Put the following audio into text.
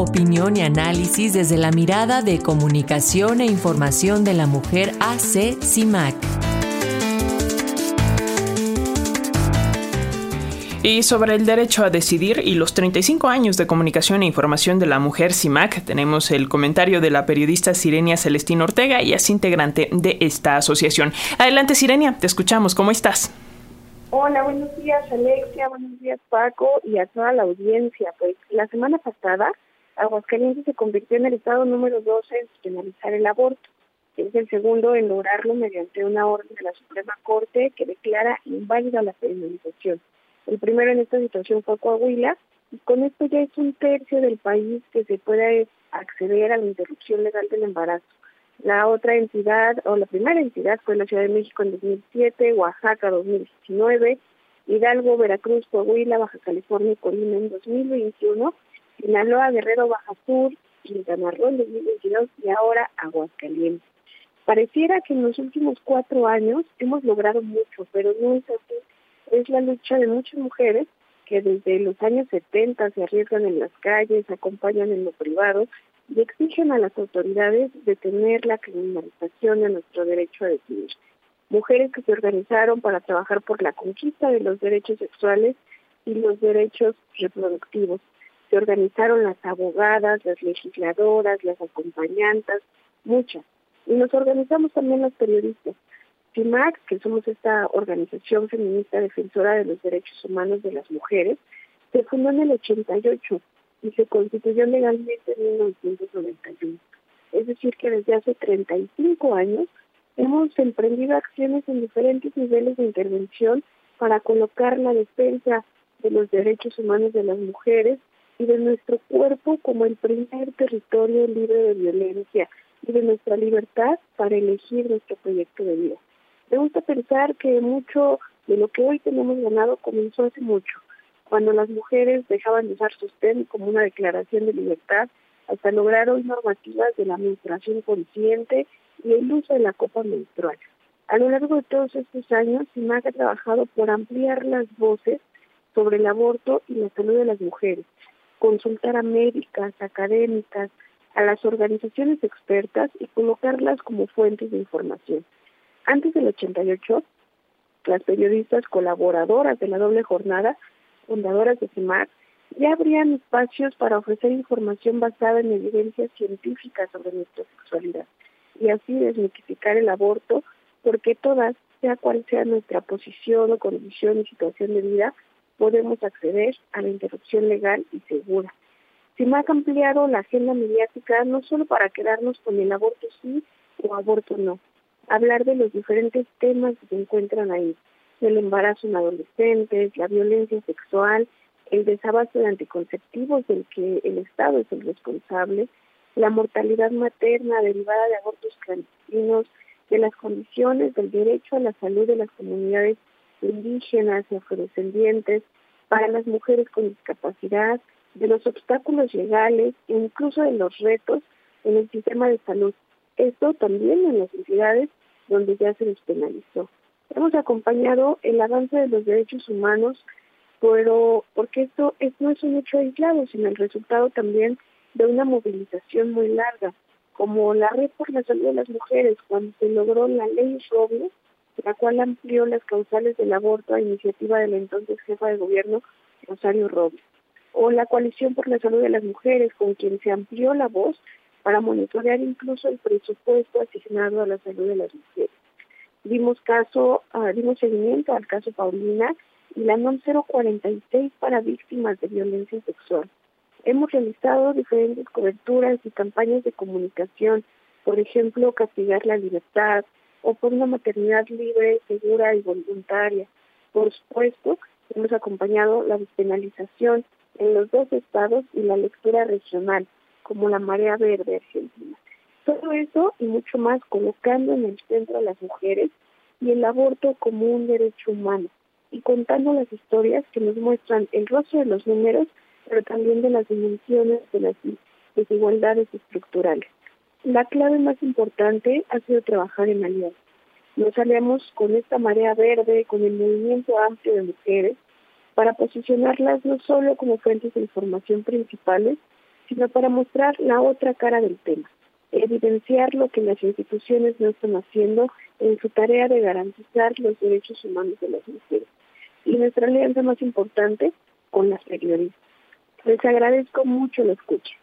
opinión y análisis desde la mirada de comunicación e información de la mujer AC CIMAC. Y sobre el derecho a decidir y los 35 años de comunicación e información de la mujer CIMAC, tenemos el comentario de la periodista Sirenia Celestina Ortega y es integrante de esta asociación. Adelante Sirenia, te escuchamos, ¿cómo estás? Hola, buenos días Alexia, buenos días Paco y a toda la audiencia. Pues la semana pasada Aguascalientes se convirtió en el estado número 12 en penalizar el aborto. Es el segundo en lograrlo mediante una orden de la Suprema Corte que declara inválida la penalización. El primero en esta situación fue Coahuila y con esto ya es un tercio del país que se puede acceder a la interrupción legal del embarazo. La otra entidad, o la primera entidad, fue la Ciudad de México en 2007, Oaxaca 2019, Hidalgo, Veracruz, Coahuila, Baja California y Colima en 2021, Sinaloa, Guerrero, Baja Sur, Quintana Roo en 2022 y ahora Aguascalientes. Pareciera que en los últimos cuatro años hemos logrado mucho, pero no es así. Es la lucha de muchas mujeres que desde los años 70 se arriesgan en las calles, acompañan en lo privado y exigen a las autoridades detener la criminalización de nuestro derecho a decidir. Mujeres que se organizaron para trabajar por la conquista de los derechos sexuales y los derechos reproductivos. Se organizaron las abogadas, las legisladoras, las acompañantas, muchas. Y nos organizamos también las periodistas. CIMAC, que somos esta organización feminista defensora de los derechos humanos de las mujeres, se fundó en el 88 y se constituyó legalmente en 1991. Es decir, que desde hace 35 años hemos emprendido acciones en diferentes niveles de intervención para colocar la defensa de los derechos humanos de las mujeres y de nuestro cuerpo como el primer territorio libre de violencia y de nuestra libertad para elegir nuestro proyecto de vida. Me gusta pensar que mucho de lo que hoy tenemos ganado comenzó hace mucho cuando las mujeres dejaban de usar sostén como una declaración de libertad, hasta lograr hoy normativas de la menstruación consciente y el uso de la copa menstrual. A lo largo de todos estos años, SIMAC ha trabajado por ampliar las voces sobre el aborto y la salud de las mujeres, consultar a médicas, académicas, a las organizaciones expertas y colocarlas como fuentes de información. Antes del 88, las periodistas colaboradoras de la doble jornada fundadoras de CIMAC ya habrían espacios para ofrecer información basada en evidencias científicas sobre nuestra sexualidad y así desmitificar el aborto, porque todas, sea cual sea nuestra posición o condición y situación de vida, podemos acceder a la interrupción legal y segura. CIMAC ha ampliado la agenda mediática no solo para quedarnos con el aborto sí o aborto no, hablar de los diferentes temas que se encuentran ahí, el embarazo en adolescentes, la violencia sexual, el desabasto de anticonceptivos del que el Estado es el responsable, la mortalidad materna derivada de abortos clandestinos, de las condiciones del derecho a la salud de las comunidades indígenas y afrodescendientes, para las mujeres con discapacidad, de los obstáculos legales e incluso de los retos en el sistema de salud. Esto también en las entidades donde ya se despenalizó. Hemos acompañado el avance de los derechos humanos, pero porque esto no es un hecho aislado, sino el resultado también de una movilización muy larga, como la Red por la Salud de las Mujeres, cuando se logró la ley Robles, la cual amplió las causales del aborto a iniciativa de la entonces jefa de gobierno, Rosario Robles, o la Coalición por la Salud de las Mujeres, con quien se amplió la voz para monitorear incluso el presupuesto asignado a la salud de las mujeres dimos caso, uh, dimos seguimiento al caso Paulina y la NOM 046 para víctimas de violencia sexual. Hemos realizado diferentes coberturas y campañas de comunicación, por ejemplo, castigar la libertad o por una maternidad libre, segura y voluntaria. Por supuesto, hemos acompañado la despenalización en los dos estados y la lectura regional, como la Marea Verde Argentina. Todo eso y mucho más colocando en el centro a las mujeres y el aborto como un derecho humano y contando las historias que nos muestran el rostro de los números, pero también de las dimensiones de las desigualdades estructurales. La clave más importante ha sido trabajar en alianza. Nos aliamos con esta marea verde, con el movimiento amplio de mujeres, para posicionarlas no solo como fuentes de información principales, sino para mostrar la otra cara del tema, evidenciar lo que las instituciones no están haciendo en su tarea de garantizar los derechos humanos de las mujeres. Y nuestra alianza más importante con las periodistas. Les agradezco mucho la escucha.